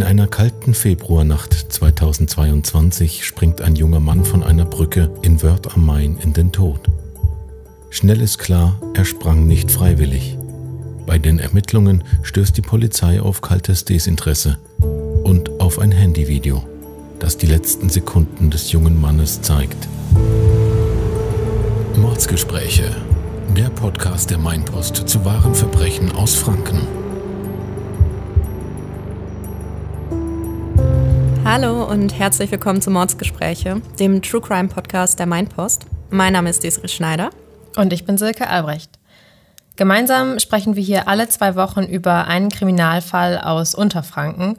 In einer kalten Februarnacht 2022 springt ein junger Mann von einer Brücke in Wörth am Main in den Tod. Schnell ist klar, er sprang nicht freiwillig. Bei den Ermittlungen stößt die Polizei auf kaltes Desinteresse und auf ein Handyvideo, das die letzten Sekunden des jungen Mannes zeigt. Mordsgespräche, der Podcast der Mainpost zu wahren Verbrechen aus Franken. Hallo und herzlich willkommen zu Mordsgespräche, dem True Crime Podcast der Mainpost. Mein Name ist Desiree Schneider. Und ich bin Silke Albrecht. Gemeinsam sprechen wir hier alle zwei Wochen über einen Kriminalfall aus Unterfranken.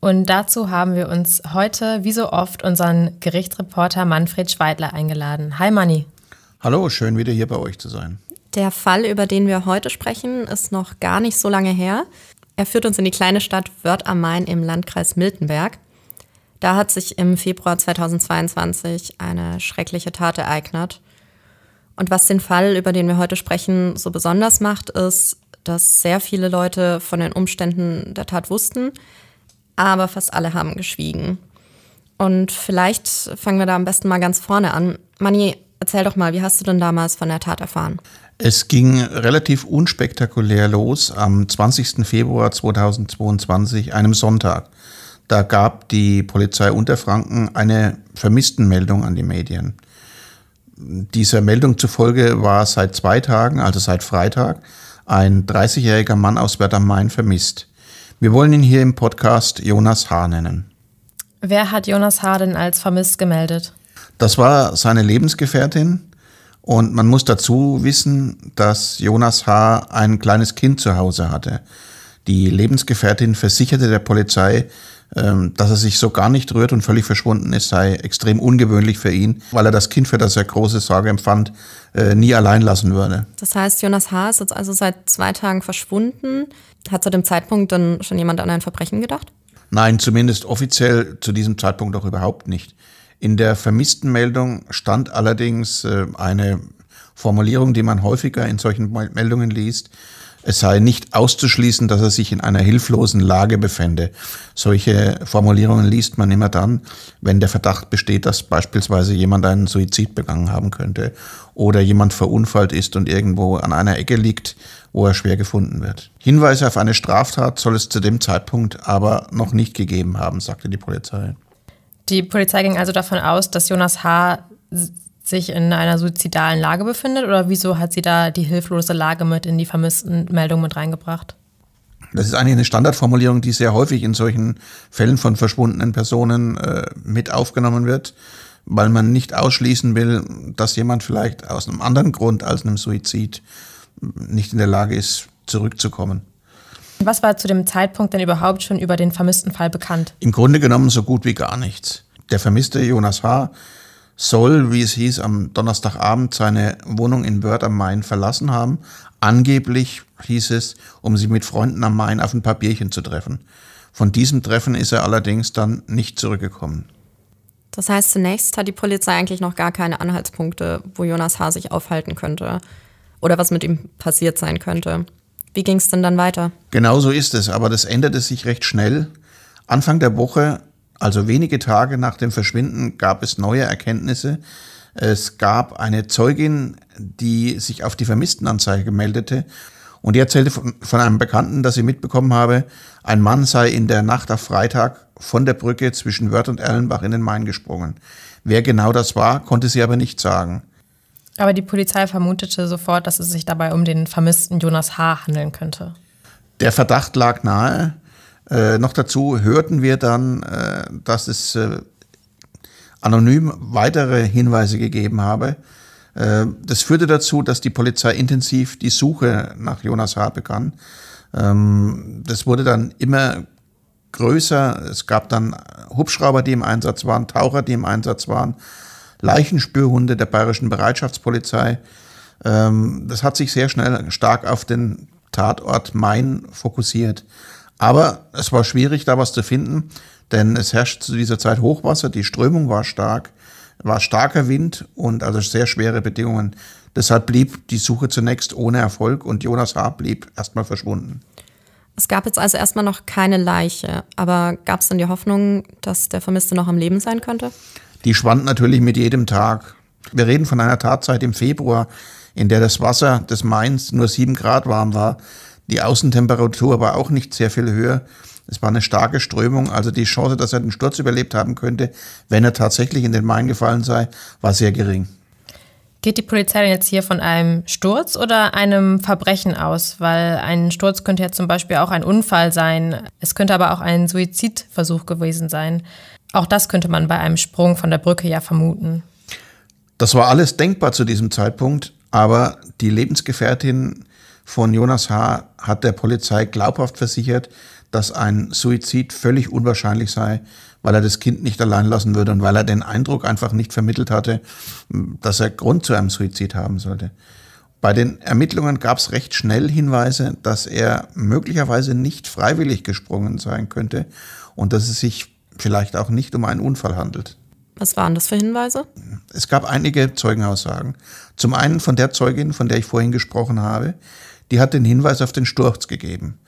Und dazu haben wir uns heute, wie so oft, unseren Gerichtsreporter Manfred Schweidler eingeladen. Hi Manni. Hallo, schön wieder hier bei euch zu sein. Der Fall, über den wir heute sprechen, ist noch gar nicht so lange her. Er führt uns in die kleine Stadt Wörth am Main im Landkreis Miltenberg. Da hat sich im Februar 2022 eine schreckliche Tat ereignet. Und was den Fall, über den wir heute sprechen, so besonders macht, ist, dass sehr viele Leute von den Umständen der Tat wussten, aber fast alle haben geschwiegen. Und vielleicht fangen wir da am besten mal ganz vorne an. Mani, erzähl doch mal, wie hast du denn damals von der Tat erfahren? Es ging relativ unspektakulär los am 20. Februar 2022, einem Sonntag. Da gab die Polizei Unterfranken eine Vermisstenmeldung an die Medien. Dieser Meldung zufolge war seit zwei Tagen, also seit Freitag, ein 30-jähriger Mann aus Werder Main vermisst. Wir wollen ihn hier im Podcast Jonas H. nennen. Wer hat Jonas H. denn als vermisst gemeldet? Das war seine Lebensgefährtin. Und man muss dazu wissen, dass Jonas H. ein kleines Kind zu Hause hatte. Die Lebensgefährtin versicherte der Polizei, dass er sich so gar nicht rührt und völlig verschwunden ist, sei extrem ungewöhnlich für ihn, weil er das Kind, für das er große Sorge empfand, äh, nie allein lassen würde. Das heißt, Jonas H. ist jetzt also seit zwei Tagen verschwunden. Hat zu dem Zeitpunkt dann schon jemand an ein Verbrechen gedacht? Nein, zumindest offiziell zu diesem Zeitpunkt doch überhaupt nicht. In der vermissten Meldung stand allerdings äh, eine Formulierung, die man häufiger in solchen Meldungen liest, es sei nicht auszuschließen, dass er sich in einer hilflosen Lage befände. Solche Formulierungen liest man immer dann, wenn der Verdacht besteht, dass beispielsweise jemand einen Suizid begangen haben könnte oder jemand verunfallt ist und irgendwo an einer Ecke liegt, wo er schwer gefunden wird. Hinweise auf eine Straftat soll es zu dem Zeitpunkt aber noch nicht gegeben haben, sagte die Polizei. Die Polizei ging also davon aus, dass Jonas H sich in einer suizidalen Lage befindet oder wieso hat sie da die hilflose Lage mit in die vermissten Meldung mit reingebracht? Das ist eigentlich eine Standardformulierung, die sehr häufig in solchen Fällen von verschwundenen Personen äh, mit aufgenommen wird, weil man nicht ausschließen will, dass jemand vielleicht aus einem anderen Grund als einem Suizid nicht in der Lage ist, zurückzukommen. Was war zu dem Zeitpunkt denn überhaupt schon über den vermissten Fall bekannt? Im Grunde genommen so gut wie gar nichts. Der vermisste Jonas H soll, wie es hieß, am Donnerstagabend seine Wohnung in Wörth am Main verlassen haben. Angeblich hieß es, um sich mit Freunden am Main auf ein paar Bierchen zu treffen. Von diesem Treffen ist er allerdings dann nicht zurückgekommen. Das heißt, zunächst hat die Polizei eigentlich noch gar keine Anhaltspunkte, wo Jonas H. sich aufhalten könnte oder was mit ihm passiert sein könnte. Wie ging es denn dann weiter? Genau so ist es, aber das änderte sich recht schnell. Anfang der Woche also wenige Tage nach dem Verschwinden gab es neue Erkenntnisse. Es gab eine Zeugin, die sich auf die Vermisstenanzeige meldete und die erzählte von einem Bekannten, dass sie mitbekommen habe, ein Mann sei in der Nacht auf Freitag von der Brücke zwischen Wörth und Erlenbach in den Main gesprungen. Wer genau das war, konnte sie aber nicht sagen. Aber die Polizei vermutete sofort, dass es sich dabei um den vermissten Jonas H. handeln könnte. Der Verdacht lag nahe. Äh, noch dazu hörten wir dann, äh, dass es äh, anonym weitere Hinweise gegeben habe. Äh, das führte dazu, dass die Polizei intensiv die Suche nach Jonas H. begann. Ähm, das wurde dann immer größer. Es gab dann Hubschrauber, die im Einsatz waren, Taucher, die im Einsatz waren, Leichenspürhunde der bayerischen Bereitschaftspolizei. Ähm, das hat sich sehr schnell stark auf den Tatort Main fokussiert. Aber es war schwierig, da was zu finden, denn es herrscht zu dieser Zeit Hochwasser, die Strömung war stark, war starker Wind und also sehr schwere Bedingungen. Deshalb blieb die Suche zunächst ohne Erfolg und Jonas H. blieb erstmal verschwunden. Es gab jetzt also erstmal noch keine Leiche, aber gab es dann die Hoffnung, dass der Vermisste noch am Leben sein könnte? Die schwand natürlich mit jedem Tag. Wir reden von einer Tatzeit im Februar, in der das Wasser des Mains nur sieben Grad warm war. Die Außentemperatur war auch nicht sehr viel höher. Es war eine starke Strömung, also die Chance, dass er den Sturz überlebt haben könnte, wenn er tatsächlich in den Main gefallen sei, war sehr gering. Geht die Polizei jetzt hier von einem Sturz oder einem Verbrechen aus? Weil ein Sturz könnte ja zum Beispiel auch ein Unfall sein. Es könnte aber auch ein Suizidversuch gewesen sein. Auch das könnte man bei einem Sprung von der Brücke ja vermuten. Das war alles denkbar zu diesem Zeitpunkt, aber die Lebensgefährtin von Jonas H. hat der Polizei glaubhaft versichert, dass ein Suizid völlig unwahrscheinlich sei, weil er das Kind nicht allein lassen würde und weil er den Eindruck einfach nicht vermittelt hatte, dass er Grund zu einem Suizid haben sollte. Bei den Ermittlungen gab es recht schnell Hinweise, dass er möglicherweise nicht freiwillig gesprungen sein könnte und dass es sich vielleicht auch nicht um einen Unfall handelt. Was waren das für Hinweise? Es gab einige Zeugenaussagen. Zum einen von der Zeugin, von der ich vorhin gesprochen habe, die hat den Hinweis auf den Sturz gegeben.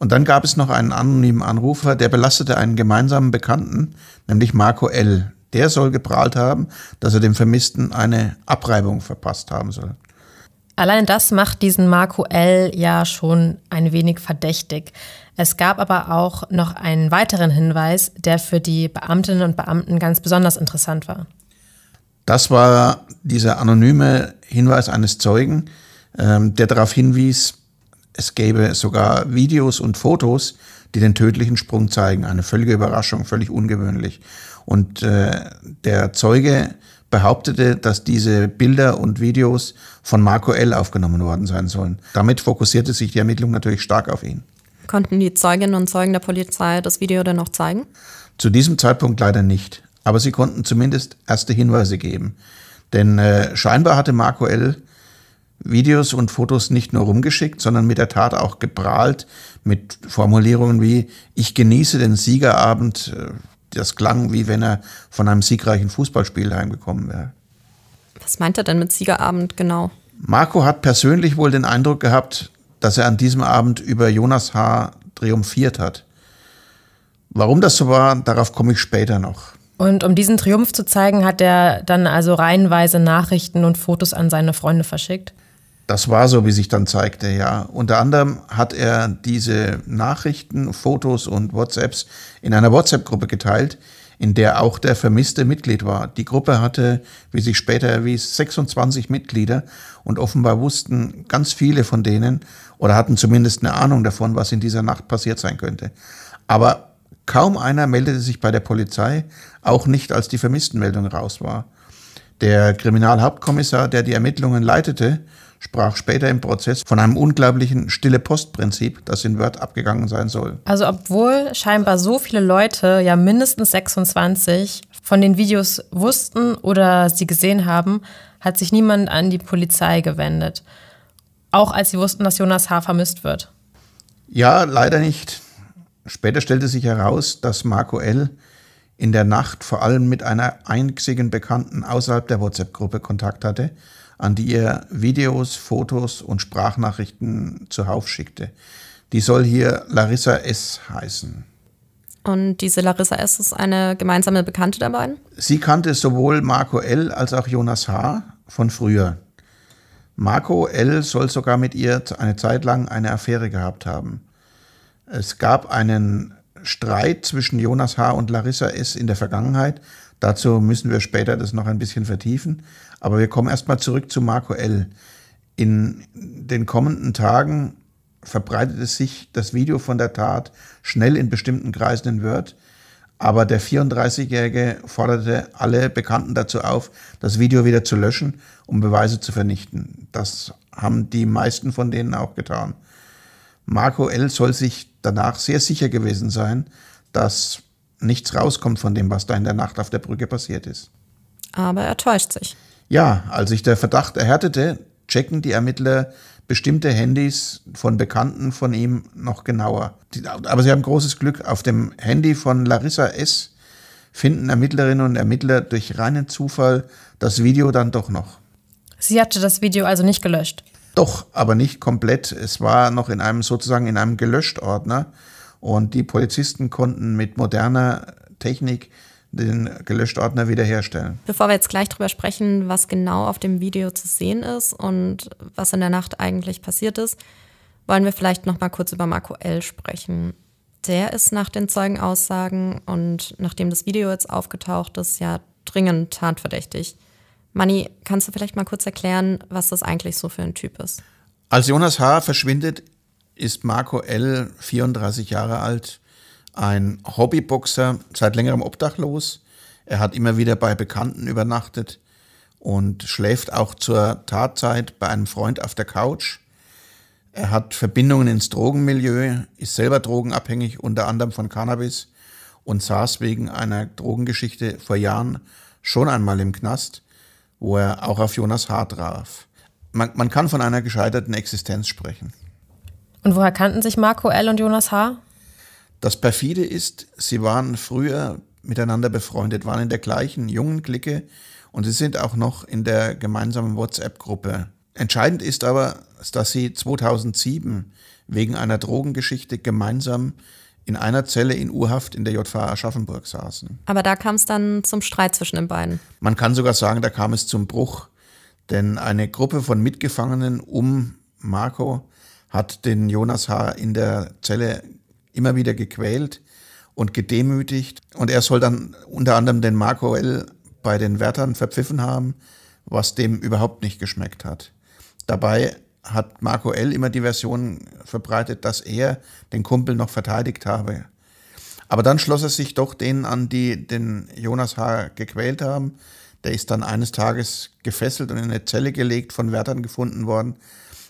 Und dann gab es noch einen anonymen Anrufer, der belastete einen gemeinsamen Bekannten, nämlich Marco L. Der soll geprahlt haben, dass er dem Vermissten eine Abreibung verpasst haben soll. Allein das macht diesen Marco L. ja schon ein wenig verdächtig. Es gab aber auch noch einen weiteren Hinweis, der für die Beamtinnen und Beamten ganz besonders interessant war. Das war dieser anonyme Hinweis eines Zeugen, der darauf hinwies, es gäbe sogar Videos und Fotos, die den tödlichen Sprung zeigen. Eine völlige Überraschung, völlig ungewöhnlich. Und äh, der Zeuge behauptete, dass diese Bilder und Videos von Marco L. aufgenommen worden sein sollen. Damit fokussierte sich die Ermittlung natürlich stark auf ihn. Konnten die Zeuginnen und Zeugen der Polizei das Video denn noch zeigen? Zu diesem Zeitpunkt leider nicht. Aber sie konnten zumindest erste Hinweise geben. Denn äh, scheinbar hatte Marco L. Videos und Fotos nicht nur rumgeschickt, sondern mit der Tat auch geprahlt mit Formulierungen wie ich genieße den Siegerabend. Das klang wie wenn er von einem siegreichen Fußballspiel heimgekommen wäre. Was meint er denn mit Siegerabend genau? Marco hat persönlich wohl den Eindruck gehabt, dass er an diesem Abend über Jonas H. triumphiert hat. Warum das so war, darauf komme ich später noch. Und um diesen Triumph zu zeigen, hat er dann also reihenweise Nachrichten und Fotos an seine Freunde verschickt? Das war so, wie sich dann zeigte, ja. Unter anderem hat er diese Nachrichten, Fotos und WhatsApps in einer WhatsApp-Gruppe geteilt, in der auch der Vermisste Mitglied war. Die Gruppe hatte, wie sich später erwies, 26 Mitglieder und offenbar wussten ganz viele von denen oder hatten zumindest eine Ahnung davon, was in dieser Nacht passiert sein könnte. Aber kaum einer meldete sich bei der Polizei, auch nicht als die Vermisstenmeldung raus war. Der Kriminalhauptkommissar, der die Ermittlungen leitete, sprach später im Prozess von einem unglaublichen Stille-Post-Prinzip, das in Word abgegangen sein soll. Also obwohl scheinbar so viele Leute, ja mindestens 26, von den Videos wussten oder sie gesehen haben, hat sich niemand an die Polizei gewendet. Auch als sie wussten, dass Jonas H. vermisst wird. Ja, leider nicht. Später stellte sich heraus, dass Marco L. in der Nacht vor allem mit einer einzigen Bekannten außerhalb der WhatsApp-Gruppe Kontakt hatte – an die er Videos, Fotos und Sprachnachrichten zuhauf schickte. Die soll hier Larissa S. heißen. Und diese Larissa S. ist eine gemeinsame Bekannte der beiden? Sie kannte sowohl Marco L. als auch Jonas H. von früher. Marco L. soll sogar mit ihr eine Zeit lang eine Affäre gehabt haben. Es gab einen Streit zwischen Jonas H. und Larissa S. in der Vergangenheit. Dazu müssen wir später das noch ein bisschen vertiefen. Aber wir kommen erstmal zurück zu Marco L. In den kommenden Tagen verbreitet es sich das Video von der Tat schnell in bestimmten Kreisen in Word. Aber der 34-Jährige forderte alle Bekannten dazu auf, das Video wieder zu löschen, um Beweise zu vernichten. Das haben die meisten von denen auch getan. Marco L. soll sich danach sehr sicher gewesen sein, dass nichts rauskommt von dem, was da in der Nacht auf der Brücke passiert ist. Aber er täuscht sich. Ja, als sich der Verdacht erhärtete, checken die Ermittler bestimmte Handys von Bekannten von ihm noch genauer. Aber sie haben großes Glück. Auf dem Handy von Larissa S. finden Ermittlerinnen und Ermittler durch reinen Zufall das Video dann doch noch. Sie hatte das Video also nicht gelöscht? Doch, aber nicht komplett. Es war noch in einem sozusagen in einem Gelöscht-Ordner und die Polizisten konnten mit moderner Technik den Gelöscht-Ordner wiederherstellen. Bevor wir jetzt gleich drüber sprechen, was genau auf dem Video zu sehen ist und was in der Nacht eigentlich passiert ist, wollen wir vielleicht noch mal kurz über Marco L. sprechen. Der ist nach den Zeugenaussagen und nachdem das Video jetzt aufgetaucht ist, ja dringend tatverdächtig. Manni, kannst du vielleicht mal kurz erklären, was das eigentlich so für ein Typ ist? Als Jonas H. verschwindet, ist Marco L. 34 Jahre alt, ein Hobbyboxer, seit längerem obdachlos. Er hat immer wieder bei Bekannten übernachtet und schläft auch zur Tatzeit bei einem Freund auf der Couch. Er hat Verbindungen ins Drogenmilieu, ist selber drogenabhängig, unter anderem von Cannabis und saß wegen einer Drogengeschichte vor Jahren schon einmal im Knast, wo er auch auf Jonas H. traf. Man, man kann von einer gescheiterten Existenz sprechen. Und woher kannten sich Marco L. und Jonas H.? Das perfide ist, sie waren früher miteinander befreundet, waren in der gleichen jungen Clique und sie sind auch noch in der gemeinsamen WhatsApp-Gruppe. Entscheidend ist aber, dass sie 2007 wegen einer Drogengeschichte gemeinsam in einer Zelle in Urhaft in der JVA Aschaffenburg saßen. Aber da kam es dann zum Streit zwischen den beiden. Man kann sogar sagen, da kam es zum Bruch, denn eine Gruppe von Mitgefangenen um Marco hat den Jonas H. in der Zelle immer wieder gequält und gedemütigt. Und er soll dann unter anderem den Marco L. bei den Wärtern verpfiffen haben, was dem überhaupt nicht geschmeckt hat. Dabei hat Marco L. immer die Version verbreitet, dass er den Kumpel noch verteidigt habe. Aber dann schloss er sich doch denen an, die den Jonas H. gequält haben. Der ist dann eines Tages gefesselt und in eine Zelle gelegt, von Wärtern gefunden worden.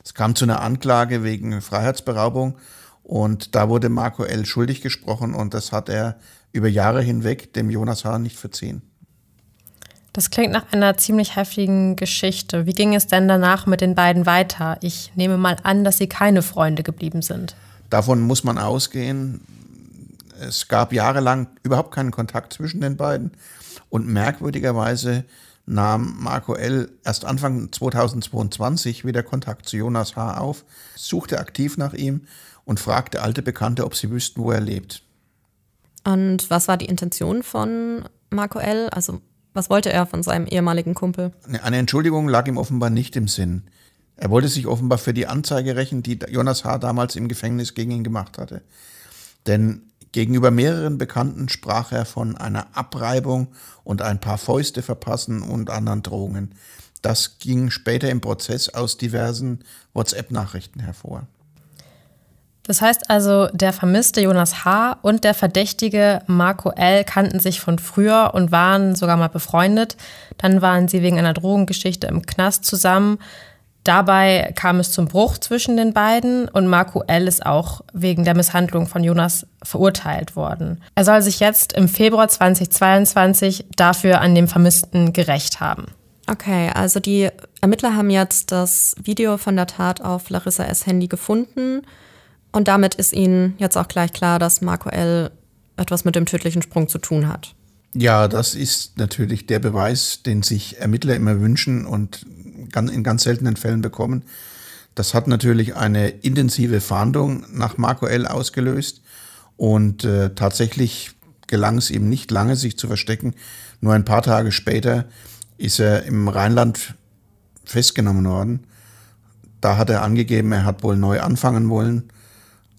Es kam zu einer Anklage wegen Freiheitsberaubung und da wurde Marco L. schuldig gesprochen und das hat er über Jahre hinweg dem Jonas H. nicht verziehen. Das klingt nach einer ziemlich heftigen Geschichte. Wie ging es denn danach mit den beiden weiter? Ich nehme mal an, dass sie keine Freunde geblieben sind. Davon muss man ausgehen. Es gab jahrelang überhaupt keinen Kontakt zwischen den beiden. Und merkwürdigerweise nahm Marco L. erst Anfang 2022 wieder Kontakt zu Jonas H. auf, suchte aktiv nach ihm und fragte alte Bekannte, ob sie wüssten, wo er lebt. Und was war die Intention von Marco L.? Also was wollte er von seinem ehemaligen Kumpel? Eine Entschuldigung lag ihm offenbar nicht im Sinn. Er wollte sich offenbar für die Anzeige rächen, die Jonas H. damals im Gefängnis gegen ihn gemacht hatte. Denn gegenüber mehreren Bekannten sprach er von einer Abreibung und ein paar Fäuste verpassen und anderen Drohungen. Das ging später im Prozess aus diversen WhatsApp-Nachrichten hervor. Das heißt also, der vermisste Jonas H. und der verdächtige Marco L. kannten sich von früher und waren sogar mal befreundet. Dann waren sie wegen einer Drogengeschichte im Knast zusammen. Dabei kam es zum Bruch zwischen den beiden und Marco L. ist auch wegen der Misshandlung von Jonas verurteilt worden. Er soll sich jetzt im Februar 2022 dafür an dem Vermissten gerecht haben. Okay, also die Ermittler haben jetzt das Video von der Tat auf Larissa S. Handy gefunden und damit ist Ihnen jetzt auch gleich klar, dass Marco L. etwas mit dem tödlichen Sprung zu tun hat. Ja, das ist natürlich der Beweis, den sich Ermittler immer wünschen und in ganz seltenen Fällen bekommen. Das hat natürlich eine intensive Fahndung nach Marco L. ausgelöst und äh, tatsächlich gelang es ihm nicht lange, sich zu verstecken. Nur ein paar Tage später ist er im Rheinland festgenommen worden. Da hat er angegeben, er hat wohl neu anfangen wollen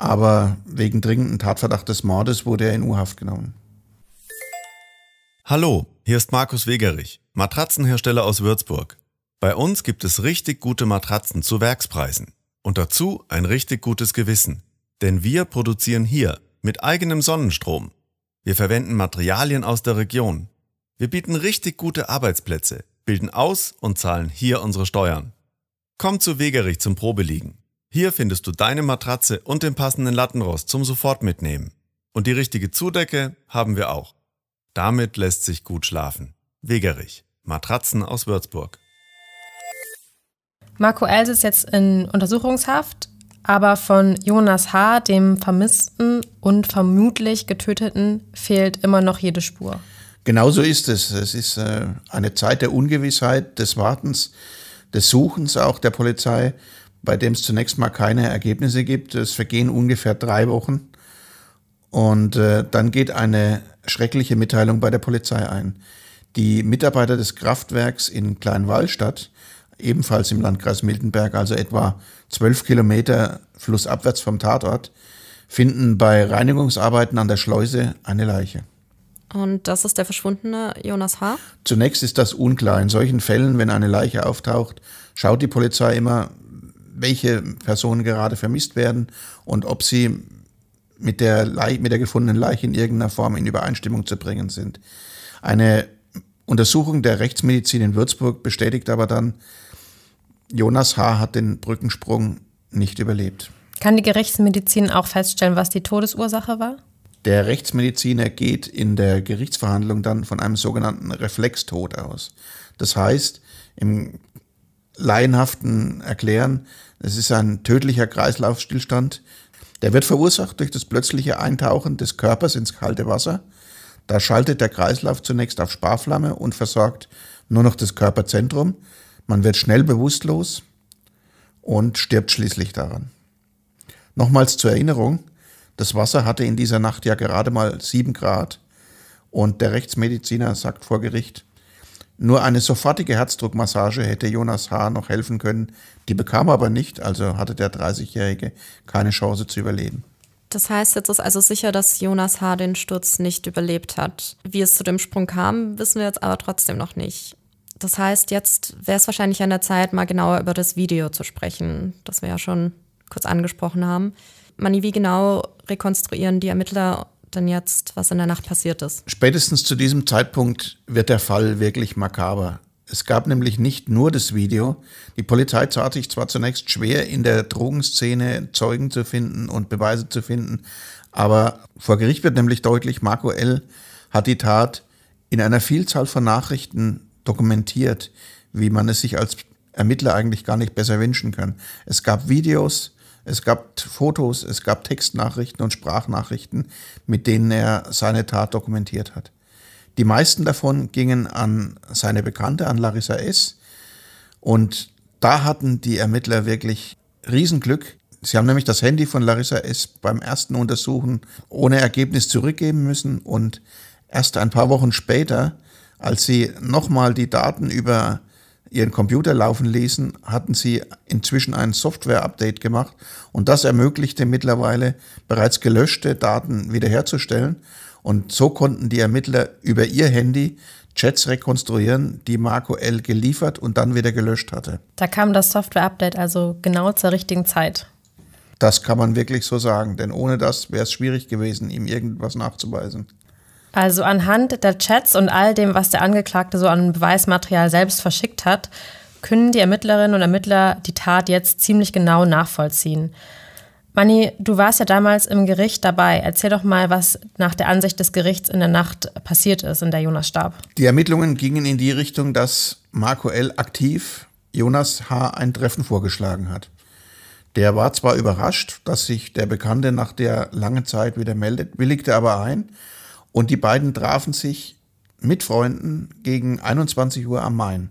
aber wegen dringenden Tatverdacht des Mordes wurde er in U-Haft genommen. Hallo, hier ist Markus Wegerich, Matratzenhersteller aus Würzburg. Bei uns gibt es richtig gute Matratzen zu Werkspreisen und dazu ein richtig gutes Gewissen. Denn wir produzieren hier mit eigenem Sonnenstrom. Wir verwenden Materialien aus der Region. Wir bieten richtig gute Arbeitsplätze, bilden aus und zahlen hier unsere Steuern. Komm zu Wegerich zum Probeliegen. Hier findest du deine Matratze und den passenden Lattenrost zum sofort mitnehmen. Und die richtige Zudecke haben wir auch. Damit lässt sich gut schlafen. Wegerich. Matratzen aus Würzburg. Marco Els ist jetzt in Untersuchungshaft, aber von Jonas H., dem Vermissten und vermutlich Getöteten, fehlt immer noch jede Spur. Genauso ist es. Es ist äh, eine Zeit der Ungewissheit, des Wartens, des Suchens auch der Polizei bei dem es zunächst mal keine Ergebnisse gibt. Es vergehen ungefähr drei Wochen und äh, dann geht eine schreckliche Mitteilung bei der Polizei ein. Die Mitarbeiter des Kraftwerks in Kleinwallstadt, ebenfalls im Landkreis Miltenberg, also etwa zwölf Kilometer flussabwärts vom Tatort, finden bei Reinigungsarbeiten an der Schleuse eine Leiche. Und das ist der verschwundene Jonas H. Zunächst ist das unklar. In solchen Fällen, wenn eine Leiche auftaucht, schaut die Polizei immer, welche Personen gerade vermisst werden und ob sie mit der, mit der gefundenen Leiche in irgendeiner Form in Übereinstimmung zu bringen sind. Eine Untersuchung der Rechtsmedizin in Würzburg bestätigt aber dann, Jonas H. hat den Brückensprung nicht überlebt. Kann die Gerichtsmedizin auch feststellen, was die Todesursache war? Der Rechtsmediziner geht in der Gerichtsverhandlung dann von einem sogenannten Reflextod aus. Das heißt, im laienhaften Erklären, es ist ein tödlicher Kreislaufstillstand, der wird verursacht durch das plötzliche Eintauchen des Körpers ins kalte Wasser. Da schaltet der Kreislauf zunächst auf Sparflamme und versorgt nur noch das Körperzentrum. Man wird schnell bewusstlos und stirbt schließlich daran. Nochmals zur Erinnerung, das Wasser hatte in dieser Nacht ja gerade mal sieben Grad und der Rechtsmediziner sagt vor Gericht, nur eine sofortige Herzdruckmassage hätte Jonas H. noch helfen können. Die bekam aber nicht, also hatte der 30-Jährige keine Chance zu überleben. Das heißt, jetzt ist also sicher, dass Jonas H. den Sturz nicht überlebt hat. Wie es zu dem Sprung kam, wissen wir jetzt aber trotzdem noch nicht. Das heißt, jetzt wäre es wahrscheinlich an der Zeit, mal genauer über das Video zu sprechen, das wir ja schon kurz angesprochen haben. Mani, wie genau rekonstruieren die Ermittler denn jetzt, was in der Nacht passiert ist? Spätestens zu diesem Zeitpunkt wird der Fall wirklich makaber. Es gab nämlich nicht nur das Video. Die Polizei tat sich zwar zunächst schwer, in der Drogenszene Zeugen zu finden und Beweise zu finden, aber vor Gericht wird nämlich deutlich, Marco L. hat die Tat in einer Vielzahl von Nachrichten dokumentiert, wie man es sich als Ermittler eigentlich gar nicht besser wünschen kann. Es gab Videos, es gab Fotos, es gab Textnachrichten und Sprachnachrichten, mit denen er seine Tat dokumentiert hat. Die meisten davon gingen an seine Bekannte, an Larissa S. Und da hatten die Ermittler wirklich Riesenglück. Sie haben nämlich das Handy von Larissa S. beim ersten Untersuchen ohne Ergebnis zurückgeben müssen und erst ein paar Wochen später, als sie nochmal die Daten über ihren Computer laufen ließen, hatten sie inzwischen ein Software-Update gemacht und das ermöglichte mittlerweile bereits gelöschte Daten wiederherzustellen. Und so konnten die Ermittler über ihr Handy Chats rekonstruieren, die Marco L. geliefert und dann wieder gelöscht hatte. Da kam das Software-Update also genau zur richtigen Zeit. Das kann man wirklich so sagen, denn ohne das wäre es schwierig gewesen, ihm irgendwas nachzuweisen. Also anhand der Chats und all dem, was der Angeklagte so an Beweismaterial selbst verschickt hat, können die Ermittlerinnen und Ermittler die Tat jetzt ziemlich genau nachvollziehen. Manni, du warst ja damals im Gericht dabei. Erzähl doch mal, was nach der Ansicht des Gerichts in der Nacht passiert ist, in der Jonas starb. Die Ermittlungen gingen in die Richtung, dass Marco L. aktiv Jonas H. ein Treffen vorgeschlagen hat. Der war zwar überrascht, dass sich der Bekannte nach der langen Zeit wieder meldet, willigte aber ein und die beiden trafen sich mit Freunden gegen 21 Uhr am Main.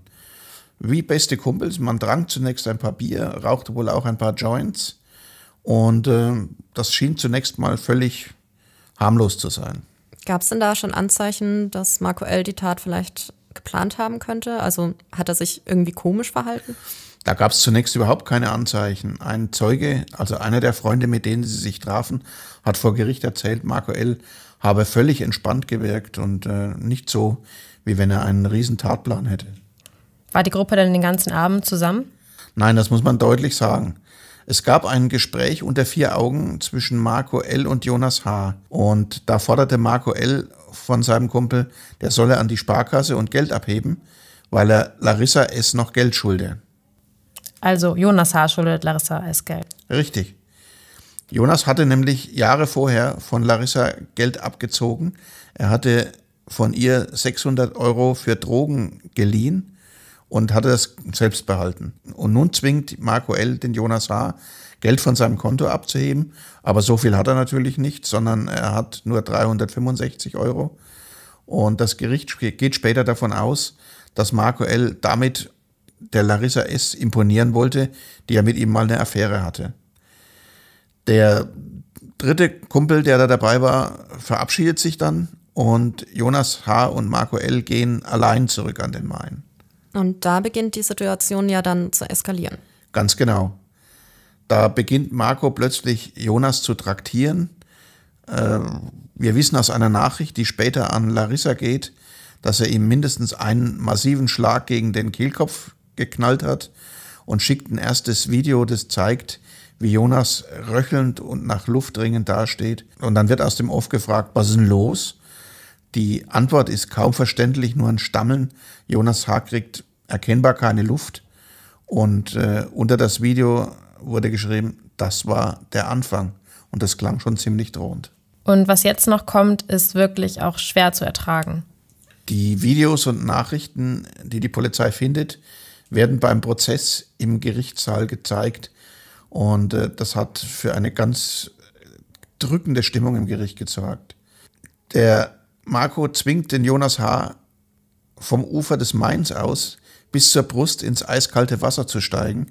Wie beste Kumpels, man trank zunächst ein paar Bier, rauchte wohl auch ein paar Joints und äh, das schien zunächst mal völlig harmlos zu sein. Gab es denn da schon Anzeichen, dass Marco L. die Tat vielleicht geplant haben könnte? Also hat er sich irgendwie komisch verhalten? Da gab es zunächst überhaupt keine Anzeichen. Ein Zeuge, also einer der Freunde, mit denen sie sich trafen, hat vor Gericht erzählt, Marco L. habe völlig entspannt gewirkt und äh, nicht so, wie wenn er einen riesen Tatplan hätte. War die Gruppe dann den ganzen Abend zusammen? Nein, das muss man deutlich sagen. Es gab ein Gespräch unter vier Augen zwischen Marco L. und Jonas H. Und da forderte Marco L. von seinem Kumpel, der solle an die Sparkasse und Geld abheben, weil er Larissa S. noch Geld schulde. Also Jonas H. schuldet Larissa S. Geld. Richtig. Jonas hatte nämlich Jahre vorher von Larissa Geld abgezogen. Er hatte von ihr 600 Euro für Drogen geliehen und hatte das selbst behalten. Und nun zwingt Marco L. den Jonas H. Geld von seinem Konto abzuheben. Aber so viel hat er natürlich nicht, sondern er hat nur 365 Euro. Und das Gericht geht später davon aus, dass Marco L. damit der Larissa S. imponieren wollte, die ja mit ihm mal eine Affäre hatte. Der dritte Kumpel, der da dabei war, verabschiedet sich dann und Jonas H. und Marco L. gehen allein zurück an den Main. Und da beginnt die Situation ja dann zu eskalieren. Ganz genau. Da beginnt Marco plötzlich Jonas zu traktieren. Äh, wir wissen aus einer Nachricht, die später an Larissa geht, dass er ihm mindestens einen massiven Schlag gegen den Kehlkopf geknallt hat und schickt ein erstes Video, das zeigt, wie Jonas röchelnd und nach Luft dringend dasteht. Und dann wird aus dem Off gefragt, was ist denn los? Die Antwort ist kaum verständlich, nur ein Stammeln. Jonas H. kriegt erkennbar keine Luft. Und äh, unter das Video wurde geschrieben, das war der Anfang. Und das klang schon ziemlich drohend. Und was jetzt noch kommt, ist wirklich auch schwer zu ertragen. Die Videos und Nachrichten, die die Polizei findet, werden beim Prozess im Gerichtssaal gezeigt. Und äh, das hat für eine ganz drückende Stimmung im Gericht gesorgt. Der Marco zwingt den Jonas H. vom Ufer des Mains aus bis zur Brust ins eiskalte Wasser zu steigen,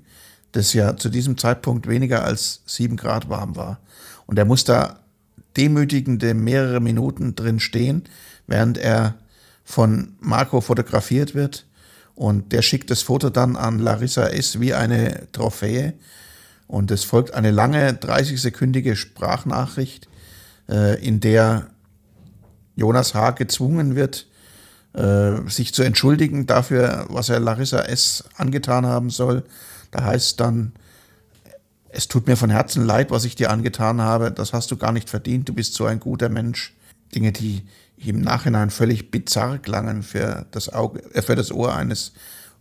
das ja zu diesem Zeitpunkt weniger als sieben Grad warm war. Und er muss da demütigende mehrere Minuten drin stehen, während er von Marco fotografiert wird. Und der schickt das Foto dann an Larissa S. wie eine Trophäe. Und es folgt eine lange 30-sekündige Sprachnachricht, äh, in der Jonas H. gezwungen wird, äh, sich zu entschuldigen dafür, was er Larissa S. angetan haben soll. Da heißt dann, es tut mir von Herzen leid, was ich dir angetan habe, das hast du gar nicht verdient, du bist so ein guter Mensch. Dinge, die im Nachhinein völlig bizarr klangen für das, Auge, äh, für das Ohr eines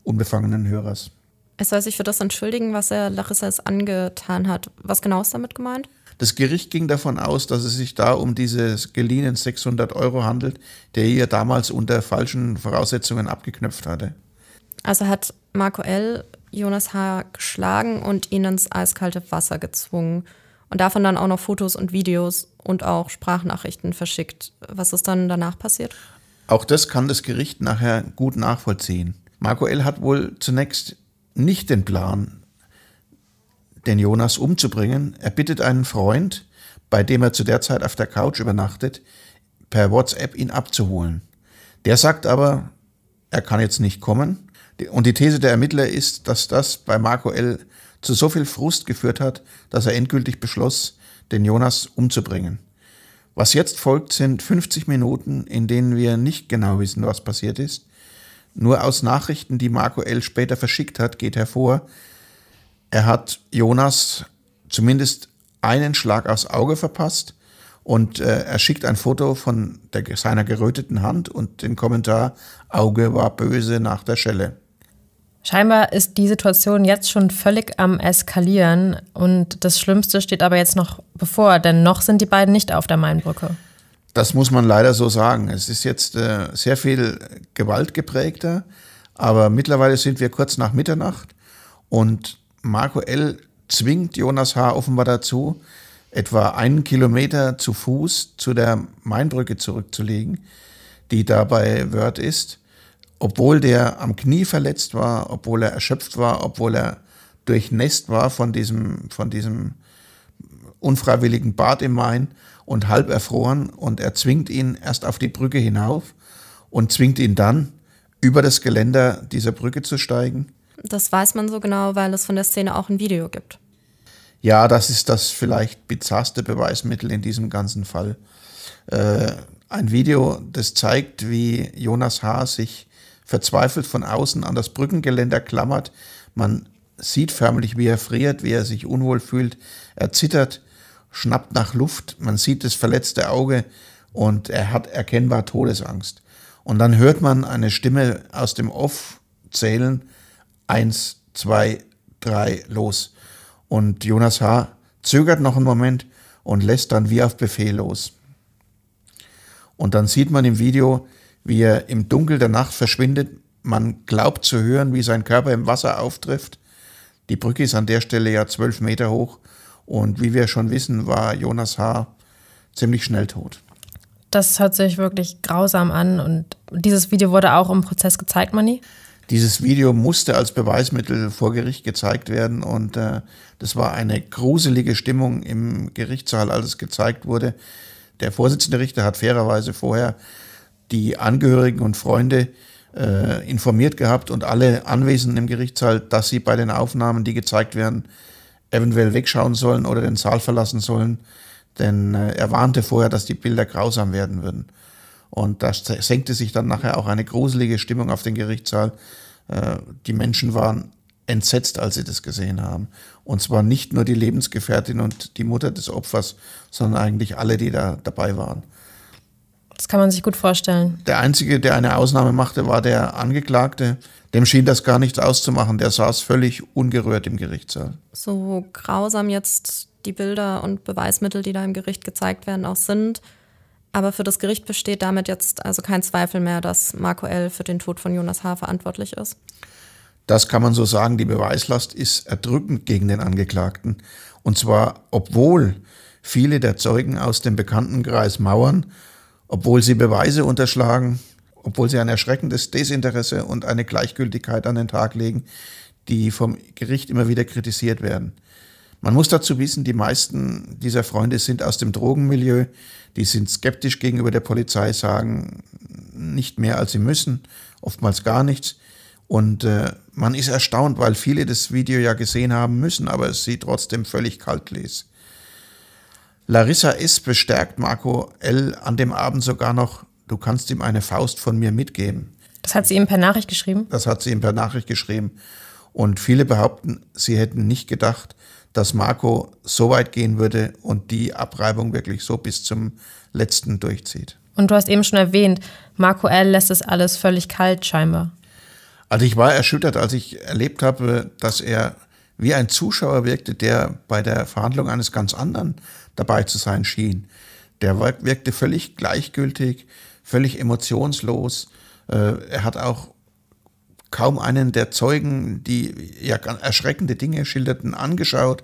unbefangenen Hörers. Es soll sich für das entschuldigen, was er Larissa S. angetan hat. Was genau ist damit gemeint? Das Gericht ging davon aus, dass es sich da um diese geliehenen 600 Euro handelt, der ihr damals unter falschen Voraussetzungen abgeknöpft hatte. Also hat Marco L. Jonas H. geschlagen und ihn ins eiskalte Wasser gezwungen und davon dann auch noch Fotos und Videos und auch Sprachnachrichten verschickt. Was ist dann danach passiert? Auch das kann das Gericht nachher gut nachvollziehen. Marco L. hat wohl zunächst nicht den Plan, den Jonas umzubringen. Er bittet einen Freund, bei dem er zu der Zeit auf der Couch übernachtet, per WhatsApp ihn abzuholen. Der sagt aber, er kann jetzt nicht kommen. Und die These der Ermittler ist, dass das bei Marco L. zu so viel Frust geführt hat, dass er endgültig beschloss, den Jonas umzubringen. Was jetzt folgt, sind 50 Minuten, in denen wir nicht genau wissen, was passiert ist. Nur aus Nachrichten, die Marco L. später verschickt hat, geht hervor, er hat Jonas zumindest einen Schlag aufs Auge verpasst und äh, er schickt ein Foto von der, seiner geröteten Hand und den Kommentar, Auge war böse nach der Schelle. Scheinbar ist die Situation jetzt schon völlig am Eskalieren und das Schlimmste steht aber jetzt noch bevor, denn noch sind die beiden nicht auf der Mainbrücke. Das muss man leider so sagen. Es ist jetzt äh, sehr viel gewaltgeprägter, aber mittlerweile sind wir kurz nach Mitternacht und Marco L. zwingt Jonas H. offenbar dazu, etwa einen Kilometer zu Fuß zu der Mainbrücke zurückzulegen, die dabei Wörth ist, obwohl der am Knie verletzt war, obwohl er erschöpft war, obwohl er durchnässt war von diesem, von diesem unfreiwilligen Bad im Main und halb erfroren und er zwingt ihn erst auf die Brücke hinauf und zwingt ihn dann über das Geländer dieser Brücke zu steigen das weiß man so genau, weil es von der Szene auch ein Video gibt. Ja, das ist das vielleicht bizarrste Beweismittel in diesem ganzen Fall. Äh, ein Video, das zeigt, wie Jonas H. sich verzweifelt von außen an das Brückengeländer klammert. Man sieht förmlich, wie er friert, wie er sich unwohl fühlt. Er zittert, schnappt nach Luft. Man sieht das verletzte Auge und er hat erkennbar Todesangst. Und dann hört man eine Stimme aus dem Off zählen eins, zwei, drei, los. Und Jonas H. zögert noch einen Moment und lässt dann wie auf Befehl los. Und dann sieht man im Video, wie er im Dunkel der Nacht verschwindet. Man glaubt zu hören, wie sein Körper im Wasser auftrifft. Die Brücke ist an der Stelle ja zwölf Meter hoch. Und wie wir schon wissen, war Jonas H. ziemlich schnell tot. Das hört sich wirklich grausam an. Und dieses Video wurde auch im Prozess gezeigt, Manni? Dieses Video musste als Beweismittel vor Gericht gezeigt werden und äh, das war eine gruselige Stimmung im Gerichtssaal, als es gezeigt wurde. Der Vorsitzende Richter hat fairerweise vorher die Angehörigen und Freunde äh, informiert gehabt und alle Anwesenden im Gerichtssaal, dass sie bei den Aufnahmen, die gezeigt werden, eventuell wegschauen sollen oder den Saal verlassen sollen. Denn äh, er warnte vorher, dass die Bilder grausam werden würden. Und da senkte sich dann nachher auch eine gruselige Stimmung auf den Gerichtssaal. Äh, die Menschen waren entsetzt, als sie das gesehen haben. Und zwar nicht nur die Lebensgefährtin und die Mutter des Opfers, sondern eigentlich alle, die da dabei waren. Das kann man sich gut vorstellen. Der Einzige, der eine Ausnahme machte, war der Angeklagte. Dem schien das gar nichts auszumachen. Der saß völlig ungerührt im Gerichtssaal. So grausam jetzt die Bilder und Beweismittel, die da im Gericht gezeigt werden, auch sind. Aber für das Gericht besteht damit jetzt also kein Zweifel mehr, dass Marco L. für den Tod von Jonas H. verantwortlich ist. Das kann man so sagen. Die Beweislast ist erdrückend gegen den Angeklagten. Und zwar, obwohl viele der Zeugen aus dem Bekanntenkreis mauern obwohl sie Beweise unterschlagen, obwohl sie ein erschreckendes Desinteresse und eine Gleichgültigkeit an den Tag legen, die vom Gericht immer wieder kritisiert werden. Man muss dazu wissen, die meisten dieser Freunde sind aus dem Drogenmilieu, die sind skeptisch gegenüber der Polizei, sagen nicht mehr, als sie müssen, oftmals gar nichts. Und äh, man ist erstaunt, weil viele das Video ja gesehen haben müssen, aber es sie trotzdem völlig kalt ließ. Larissa S. bestärkt Marco L. an dem Abend sogar noch, du kannst ihm eine Faust von mir mitgeben. Das hat sie ihm per Nachricht geschrieben? Das hat sie ihm per Nachricht geschrieben. Und viele behaupten, sie hätten nicht gedacht, dass Marco so weit gehen würde und die Abreibung wirklich so bis zum letzten durchzieht. Und du hast eben schon erwähnt, Marco L. lässt es alles völlig kalt scheinbar. Also ich war erschüttert, als ich erlebt habe, dass er wie ein Zuschauer wirkte, der bei der Verhandlung eines ganz anderen dabei zu sein schien. Der wirkte völlig gleichgültig, völlig emotionslos. Äh, er hat auch kaum einen der Zeugen, die ja erschreckende Dinge schilderten, angeschaut,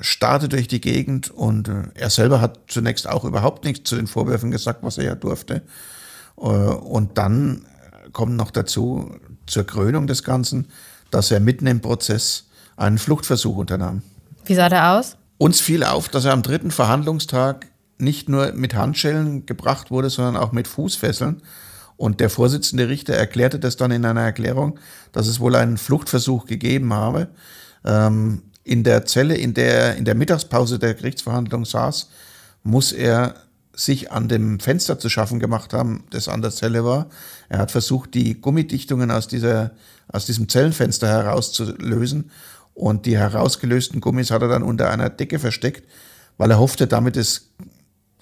starrte durch die Gegend und äh, er selber hat zunächst auch überhaupt nichts zu den Vorwürfen gesagt, was er ja durfte. Äh, und dann kommt noch dazu, zur Krönung des Ganzen, dass er mitten im Prozess einen Fluchtversuch unternahm. Wie sah der aus? Uns fiel auf, dass er am dritten Verhandlungstag nicht nur mit Handschellen gebracht wurde, sondern auch mit Fußfesseln. Und der Vorsitzende Richter erklärte das dann in einer Erklärung, dass es wohl einen Fluchtversuch gegeben habe. Ähm, in der Zelle, in der in der Mittagspause der Gerichtsverhandlung saß, muss er sich an dem Fenster zu schaffen gemacht haben, das an der Zelle war. Er hat versucht, die Gummidichtungen aus, dieser, aus diesem Zellenfenster herauszulösen und die herausgelösten Gummis hat er dann unter einer Decke versteckt, weil er hoffte, damit das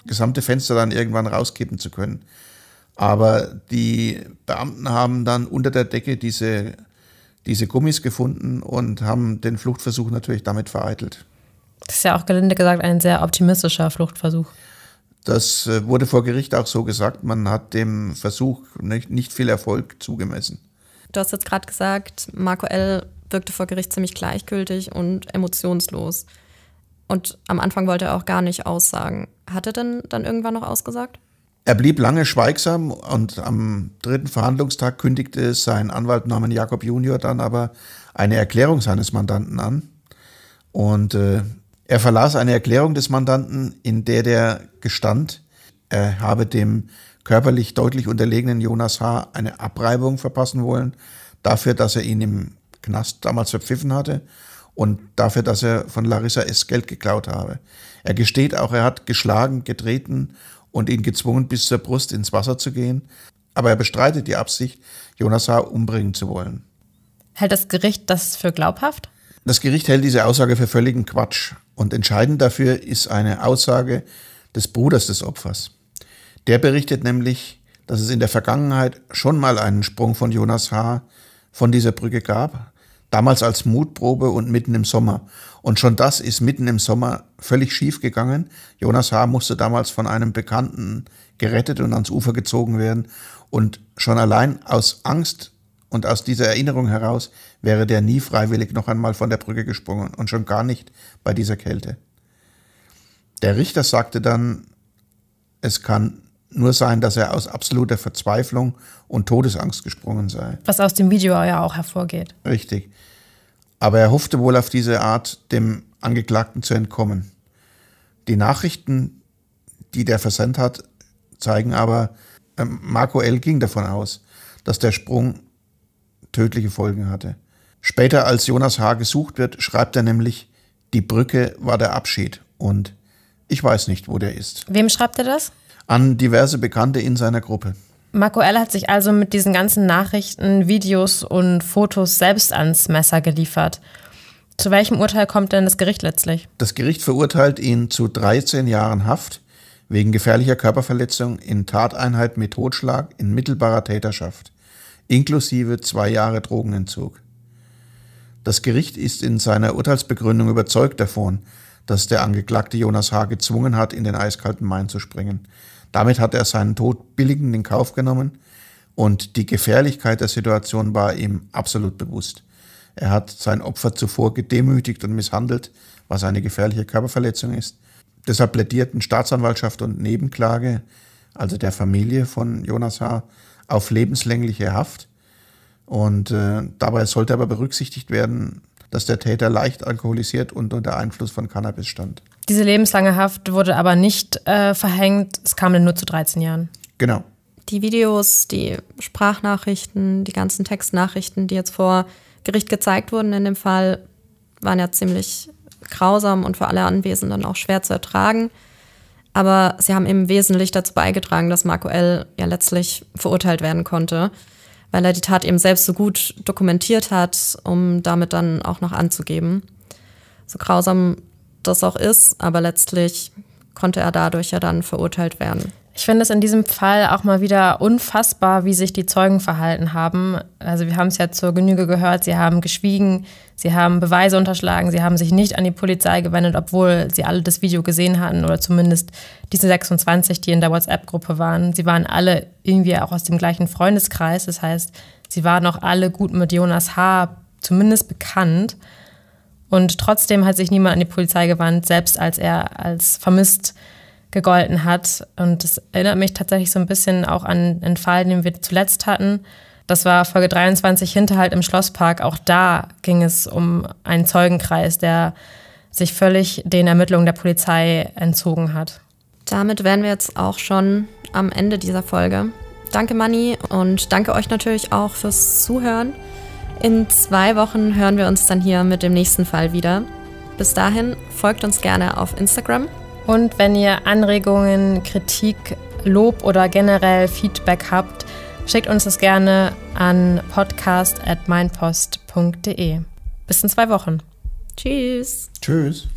gesamte Fenster dann irgendwann rauskippen zu können. Aber die Beamten haben dann unter der Decke diese, diese Gummis gefunden und haben den Fluchtversuch natürlich damit vereitelt. Das ist ja auch gelinde gesagt ein sehr optimistischer Fluchtversuch. Das äh, wurde vor Gericht auch so gesagt. Man hat dem Versuch nicht, nicht viel Erfolg zugemessen. Du hast jetzt gerade gesagt, Marco L wirkte vor Gericht ziemlich gleichgültig und emotionslos. Und am Anfang wollte er auch gar nicht aussagen. Hat er denn dann irgendwann noch ausgesagt? Er blieb lange schweigsam und am dritten Verhandlungstag kündigte sein Anwalt namens Jakob Junior dann aber eine Erklärung seines Mandanten an. Und äh, er verlas eine Erklärung des Mandanten, in der der gestand, er habe dem körperlich deutlich unterlegenen Jonas H. eine Abreibung verpassen wollen, dafür, dass er ihn im Knast damals verpfiffen hatte und dafür, dass er von Larissa S. Geld geklaut habe. Er gesteht auch, er hat geschlagen, getreten und ihn gezwungen, bis zur Brust ins Wasser zu gehen. Aber er bestreitet die Absicht, Jonas H. umbringen zu wollen. Hält das Gericht das für glaubhaft? Das Gericht hält diese Aussage für völligen Quatsch. Und entscheidend dafür ist eine Aussage des Bruders des Opfers. Der berichtet nämlich, dass es in der Vergangenheit schon mal einen Sprung von Jonas H. von dieser Brücke gab, Damals als Mutprobe und mitten im Sommer. Und schon das ist mitten im Sommer völlig schief gegangen. Jonas H. musste damals von einem Bekannten gerettet und ans Ufer gezogen werden. Und schon allein aus Angst und aus dieser Erinnerung heraus wäre der nie freiwillig noch einmal von der Brücke gesprungen und schon gar nicht bei dieser Kälte. Der Richter sagte dann, es kann nur sein, dass er aus absoluter Verzweiflung und Todesangst gesprungen sei. Was aus dem Video ja auch hervorgeht. Richtig. Aber er hoffte wohl auf diese Art, dem Angeklagten zu entkommen. Die Nachrichten, die der versendet hat, zeigen aber, äh, Marco L. ging davon aus, dass der Sprung tödliche Folgen hatte. Später, als Jonas H. gesucht wird, schreibt er nämlich, die Brücke war der Abschied und ich weiß nicht, wo der ist. Wem schreibt er das? An diverse Bekannte in seiner Gruppe. Marco L. hat sich also mit diesen ganzen Nachrichten, Videos und Fotos selbst ans Messer geliefert. Zu welchem Urteil kommt denn das Gericht letztlich? Das Gericht verurteilt ihn zu 13 Jahren Haft wegen gefährlicher Körperverletzung in Tateinheit mit Totschlag in mittelbarer Täterschaft, inklusive zwei Jahre Drogenentzug. Das Gericht ist in seiner Urteilsbegründung überzeugt davon, dass der Angeklagte Jonas H. gezwungen hat, in den eiskalten Main zu springen. Damit hat er seinen Tod billigend in Kauf genommen und die Gefährlichkeit der Situation war ihm absolut bewusst. Er hat sein Opfer zuvor gedemütigt und misshandelt, was eine gefährliche Körperverletzung ist. Deshalb plädierten Staatsanwaltschaft und Nebenklage, also der Familie von Jonas H., auf lebenslängliche Haft. Und äh, dabei sollte aber berücksichtigt werden, dass der Täter leicht alkoholisiert und unter Einfluss von Cannabis stand. Diese lebenslange Haft wurde aber nicht äh, verhängt. Es kam dann nur zu 13 Jahren. Genau. Die Videos, die Sprachnachrichten, die ganzen Textnachrichten, die jetzt vor Gericht gezeigt wurden in dem Fall, waren ja ziemlich grausam und für alle Anwesenden auch schwer zu ertragen. Aber sie haben eben wesentlich dazu beigetragen, dass Marco L. ja letztlich verurteilt werden konnte weil er die Tat eben selbst so gut dokumentiert hat, um damit dann auch noch anzugeben. So grausam das auch ist, aber letztlich konnte er dadurch ja dann verurteilt werden. Ich finde es in diesem Fall auch mal wieder unfassbar, wie sich die Zeugen verhalten haben. Also wir haben es ja zur Genüge gehört, sie haben geschwiegen, sie haben Beweise unterschlagen, sie haben sich nicht an die Polizei gewendet, obwohl sie alle das Video gesehen hatten oder zumindest diese 26, die in der WhatsApp-Gruppe waren. Sie waren alle irgendwie auch aus dem gleichen Freundeskreis. Das heißt, sie waren auch alle gut mit Jonas H. zumindest bekannt. Und trotzdem hat sich niemand an die Polizei gewandt, selbst als er als vermisst gegolten hat. Und das erinnert mich tatsächlich so ein bisschen auch an den Fall, den wir zuletzt hatten. Das war Folge 23 Hinterhalt im Schlosspark. Auch da ging es um einen Zeugenkreis, der sich völlig den Ermittlungen der Polizei entzogen hat. Damit wären wir jetzt auch schon am Ende dieser Folge. Danke, Manni, und danke euch natürlich auch fürs Zuhören. In zwei Wochen hören wir uns dann hier mit dem nächsten Fall wieder. Bis dahin folgt uns gerne auf Instagram und wenn ihr Anregungen, Kritik, Lob oder generell Feedback habt, schickt uns das gerne an podcast@meinpost.de. Bis in zwei Wochen. Tschüss. Tschüss.